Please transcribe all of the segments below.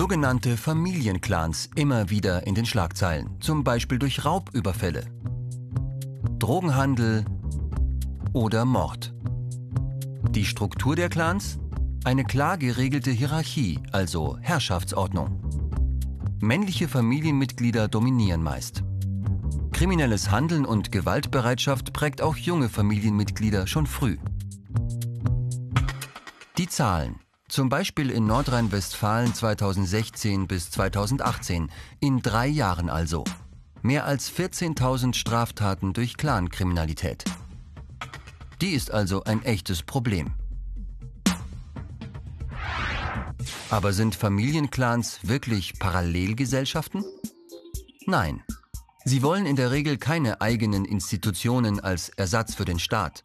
Sogenannte Familienclans immer wieder in den Schlagzeilen, zum Beispiel durch Raubüberfälle, Drogenhandel oder Mord. Die Struktur der Clans? Eine klar geregelte Hierarchie, also Herrschaftsordnung. Männliche Familienmitglieder dominieren meist. Kriminelles Handeln und Gewaltbereitschaft prägt auch junge Familienmitglieder schon früh. Die Zahlen. Zum Beispiel in Nordrhein-Westfalen 2016 bis 2018, in drei Jahren also. Mehr als 14.000 Straftaten durch Clankriminalität. Die ist also ein echtes Problem. Aber sind Familienclans wirklich Parallelgesellschaften? Nein. Sie wollen in der Regel keine eigenen Institutionen als Ersatz für den Staat.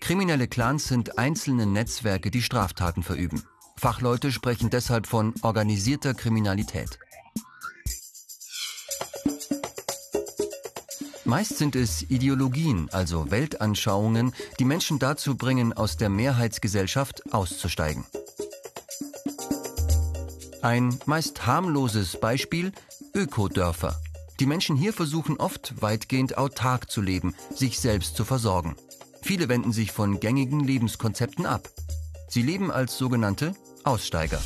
Kriminelle Clans sind einzelne Netzwerke, die Straftaten verüben. Fachleute sprechen deshalb von organisierter Kriminalität. Meist sind es Ideologien, also Weltanschauungen, die Menschen dazu bringen, aus der Mehrheitsgesellschaft auszusteigen. Ein meist harmloses Beispiel Ökodörfer. Die Menschen hier versuchen oft weitgehend autark zu leben, sich selbst zu versorgen. Viele wenden sich von gängigen Lebenskonzepten ab. Sie leben als sogenannte Aussteiger.